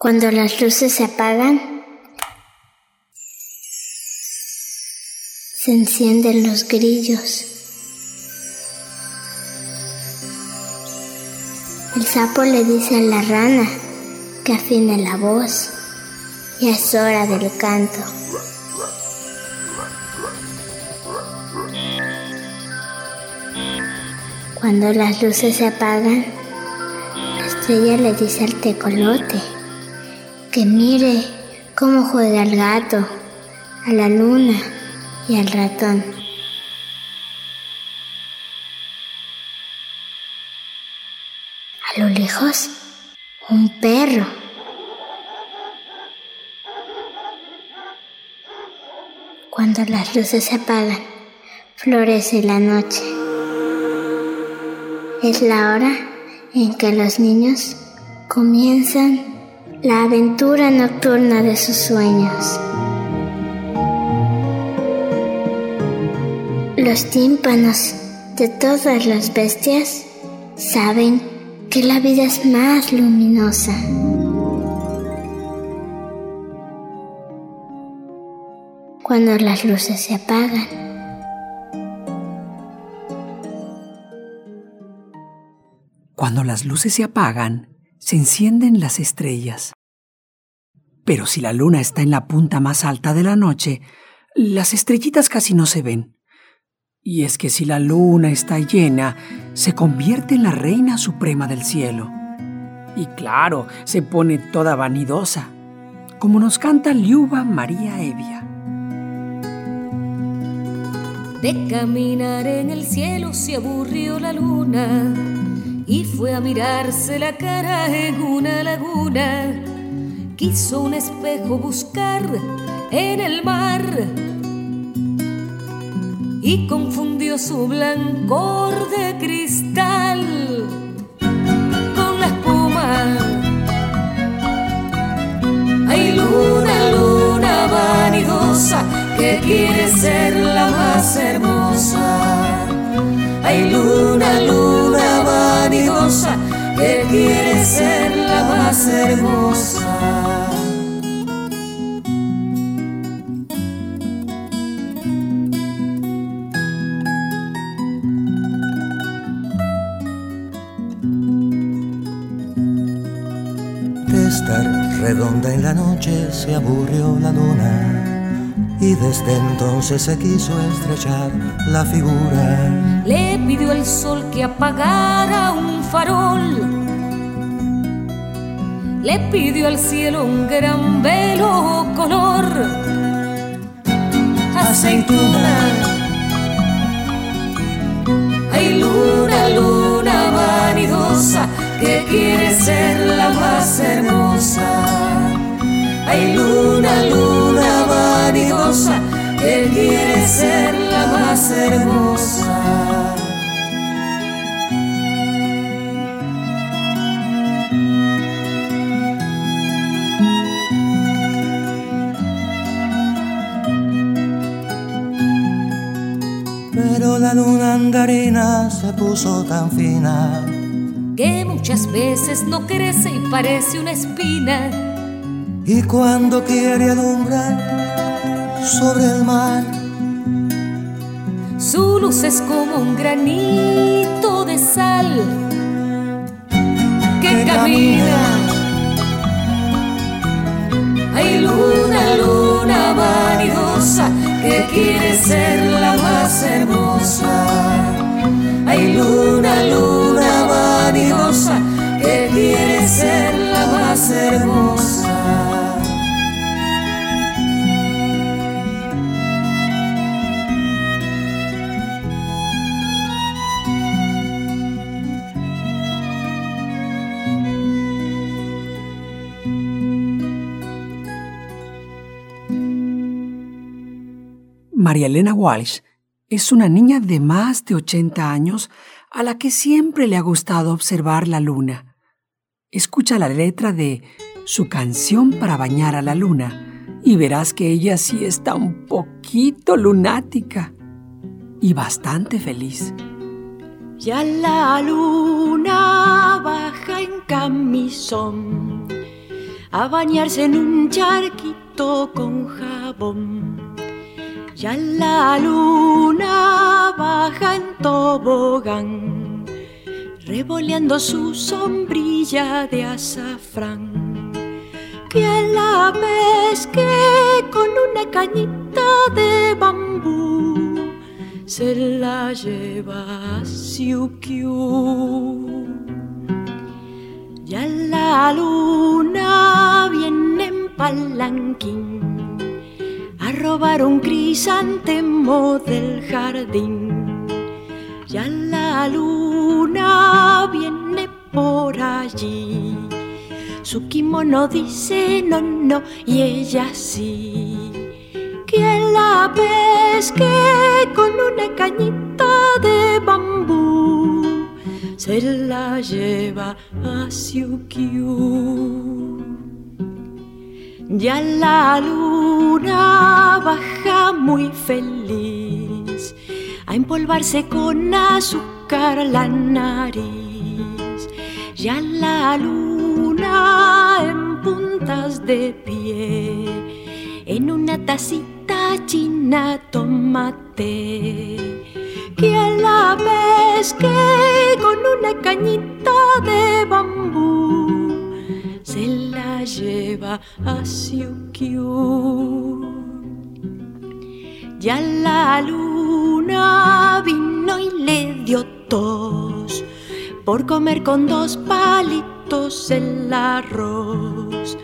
Cuando las luces se apagan, se encienden los grillos. El sapo le dice a la rana que afine la voz. Ya es hora del canto. Cuando las luces se apagan, la estrella le dice al tecolote que mire cómo juega el gato, a la luna y al ratón. A lo lejos, un perro. Cuando las luces se apagan, florece la noche. Es la hora en que los niños comienzan la aventura nocturna de sus sueños. Los tímpanos de todas las bestias saben que la vida es más luminosa. Cuando las luces se apagan. Cuando las luces se apagan, se encienden las estrellas. Pero si la luna está en la punta más alta de la noche, las estrellitas casi no se ven. Y es que si la luna está llena, se convierte en la reina suprema del cielo. Y claro, se pone toda vanidosa, como nos canta Liuba María Evia. De caminar en el cielo se aburrió la luna fue a mirarse la cara en una laguna. Quiso un espejo buscar en el mar y confundió su blancor de cristal con la espuma. Hay luna, luna vanidosa que quiere ser la más hermosa. Hay luna, se aburrió la luna y desde entonces se quiso estrechar la figura. Le pidió al sol que apagara un farol. Le pidió al cielo un gran velo color aceituna. Hay luna, luna vanidosa que quiere ser la más hermosa. Hay luna, luna vanidosa que quiere ser la más hermosa. Pero la luna andarina se puso tan fina que muchas veces no crece y parece una espina. Y cuando quiere alumbrar sobre el mar Su luz es como un granito de sal que camina. Hay luna, luna vanidosa que quiere ser la más hermosa. Hay luna, luna vanidosa que quiere ser la más hermosa. María Elena Walsh es una niña de más de 80 años a la que siempre le ha gustado observar la luna. Escucha la letra de su canción para bañar a la luna y verás que ella sí está un poquito lunática y bastante feliz. Ya la luna baja en camisón a bañarse en un charquito con jabón. Ya la luna baja en tobogán, revoleando su sombrilla de azafrán. Que la pesque con una cañita de bambú, se la lleva a Siukiu. Ya la luna viene en palanquín a robar un crisantemo del jardín. Ya la luna viene por allí. Su kimono dice no, no, y ella sí. Que la pesque con una cañita de bambú se la lleva a Siukiu. Ya la luna baja muy feliz a empolvarse con azúcar la nariz. Ya la luna en puntas de pie en una tacita china tomate que a la vez que con una cañita de bambú se la lleva a Siukiu. Ya la luna vino y le dio tos por comer con dos palitos el arroz.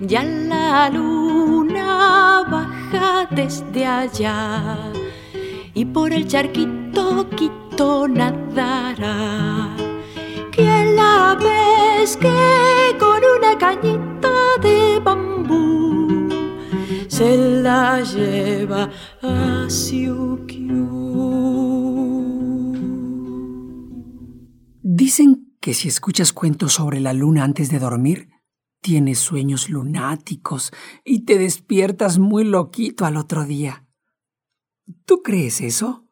Ya la luna baja desde allá y por el charquito quito nadará. Que la pesque con cañita de bambú se la lleva a Siukiu. Dicen que si escuchas cuentos sobre la luna antes de dormir, tienes sueños lunáticos y te despiertas muy loquito al otro día. ¿Tú crees eso?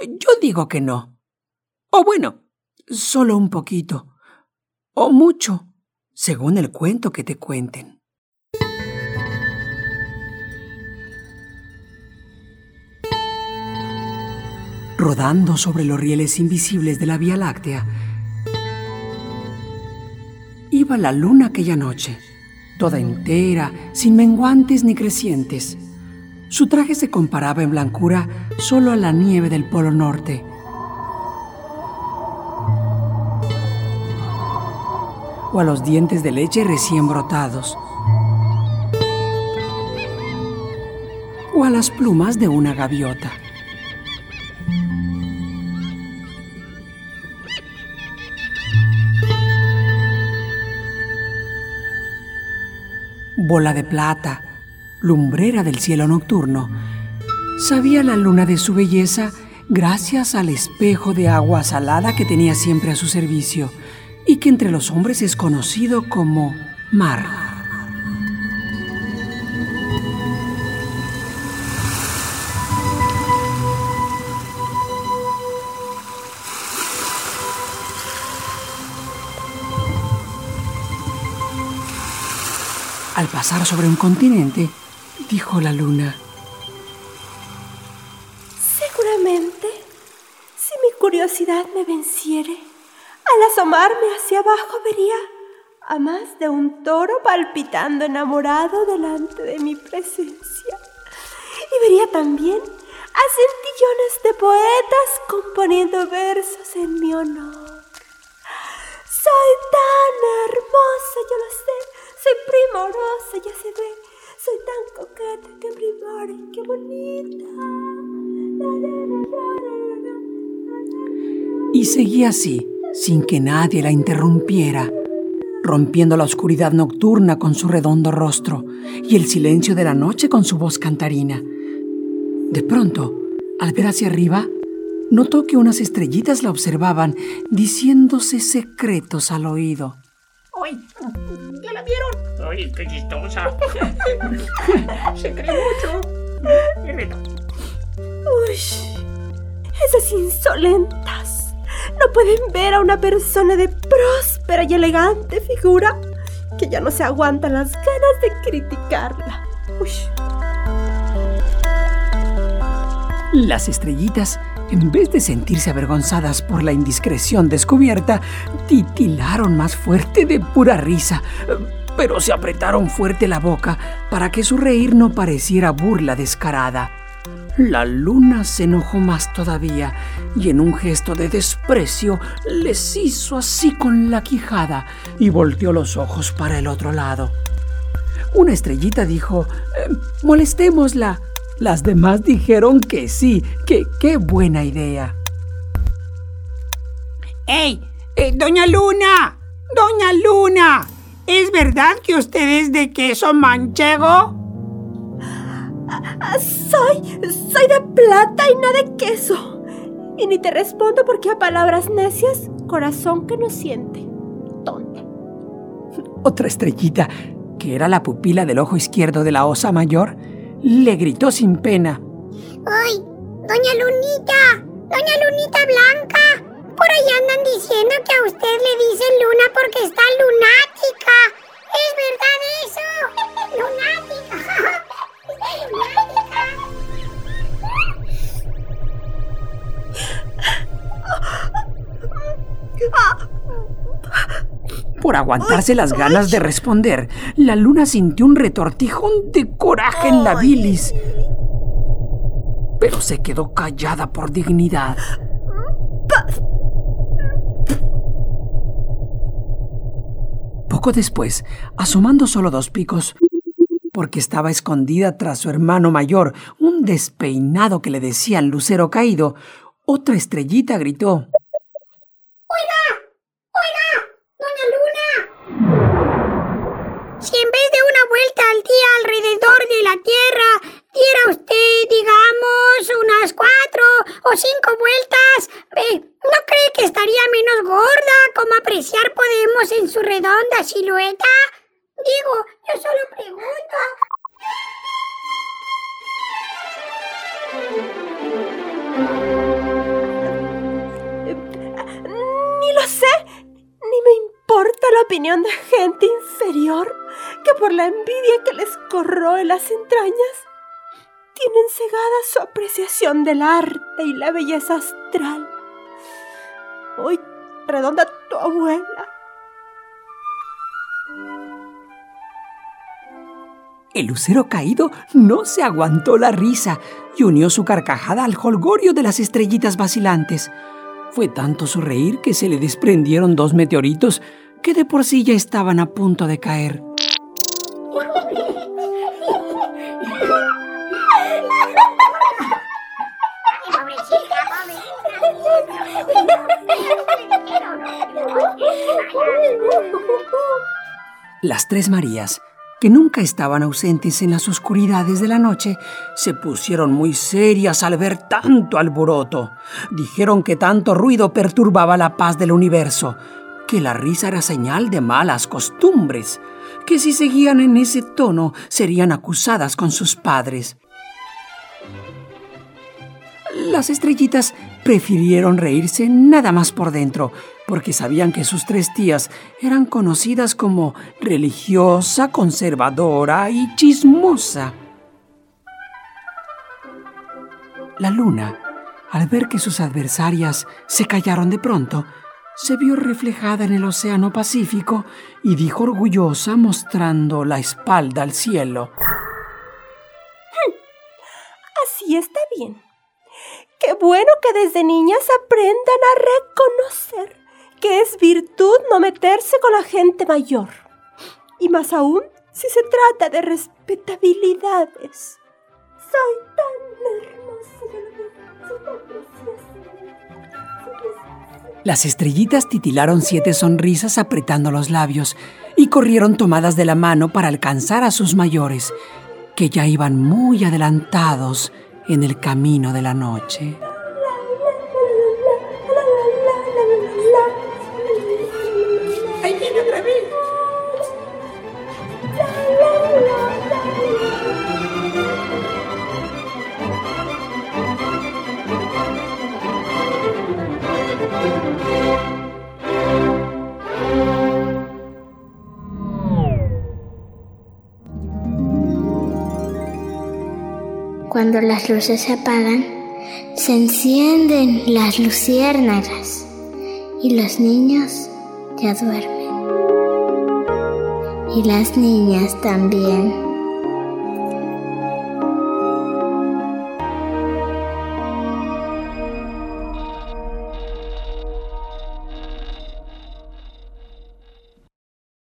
Yo digo que no. O bueno, solo un poquito. O mucho, según el cuento que te cuenten. Rodando sobre los rieles invisibles de la Vía Láctea, iba la luna aquella noche, toda entera, sin menguantes ni crecientes su traje se comparaba en blancura solo a la nieve del Polo Norte. O a los dientes de leche recién brotados, o a las plumas de una gaviota. Bola de plata, lumbrera del cielo nocturno, sabía la luna de su belleza gracias al espejo de agua salada que tenía siempre a su servicio y que entre los hombres es conocido como mar. Al pasar sobre un continente, dijo la luna. Seguramente, si mi curiosidad me venciere, al asomarme hacia abajo vería a más de un toro palpitando enamorado delante de mi presencia. Y vería también a centillones de poetas componiendo versos en mi honor. Soy tan hermosa, yo lo sé, soy primorosa, ya se ve soy tan coqueta, qué primor, qué bonita. Y seguía así, sin que nadie la interrumpiera, rompiendo la oscuridad nocturna con su redondo rostro y el silencio de la noche con su voz cantarina. De pronto, al ver hacia arriba, notó que unas estrellitas la observaban, diciéndose secretos al oído. ¡Ay! ¿Ya la vieron? ¡Ay, qué chistosa! Se cree mucho. Uy, esas insolentas no pueden ver a una persona de próspera y elegante figura que ya no se aguantan las ganas de criticarla. Las estrellitas, en vez de sentirse avergonzadas por la indiscreción descubierta, titilaron más fuerte de pura risa, pero se apretaron fuerte la boca para que su reír no pareciera burla descarada. La luna se enojó más todavía y en un gesto de desprecio les hizo así con la quijada y volteó los ojos para el otro lado. Una estrellita dijo, eh, molestémosla. Las demás dijeron que sí, que qué buena idea. ¡Ey! Eh, ¡Doña Luna! ¡Doña Luna! ¿Es verdad que usted es de queso manchego? Soy, soy de plata y no de queso. Y ni te respondo porque a palabras necias, corazón que no siente. Tonta. Otra estrellita, que era la pupila del ojo izquierdo de la osa mayor, le gritó sin pena. ¡Ay! ¡Doña Lunita! ¡Doña Lunita Blanca! Por ahí andan diciendo que a usted le dicen luna porque está lunática. ¿Es verdad eso? ¡Lunática! Por aguantarse las ganas de responder, la luna sintió un retortijón de coraje en la bilis. Pero se quedó callada por dignidad. Poco después, asomando solo dos picos, porque estaba escondida tras su hermano mayor, un despeinado que le decían lucero caído, otra estrellita gritó. ¡Oiga! ¡Oiga! ¡Doña Luna! Si en vez de una vuelta al día alrededor de la Tierra diera usted, digamos, unas cuatro o cinco vueltas, ¿no cree que estaría menos gorda como apreciar podemos en su redonda silueta? Digo, yo solo pregunto. Ni lo sé, ni me importa la opinión de gente inferior que por la envidia que les corroe las entrañas tienen cegada su apreciación del arte y la belleza astral. Hoy redonda tu abuela El lucero caído no se aguantó la risa y unió su carcajada al holgorio de las estrellitas vacilantes. Fue tanto su reír que se le desprendieron dos meteoritos que de por sí ya estaban a punto de caer. Las tres Marías que nunca estaban ausentes en las oscuridades de la noche, se pusieron muy serias al ver tanto alboroto. Dijeron que tanto ruido perturbaba la paz del universo, que la risa era señal de malas costumbres, que si seguían en ese tono serían acusadas con sus padres. Las estrellitas prefirieron reírse nada más por dentro, porque sabían que sus tres tías eran conocidas como religiosa, conservadora y chismosa. La luna, al ver que sus adversarias se callaron de pronto, se vio reflejada en el Océano Pacífico y dijo orgullosa mostrando la espalda al cielo. Así está bien. Qué bueno que desde niñas aprendan a reconocer que es virtud no meterse con la gente mayor. Y más aún si se trata de respetabilidades. Soy tan hermosa. Las estrellitas titilaron siete sonrisas apretando los labios y corrieron tomadas de la mano para alcanzar a sus mayores, que ya iban muy adelantados en el camino de la noche. Cuando las luces se apagan, se encienden las luciérnagas y los niños ya duermen. Y las niñas también.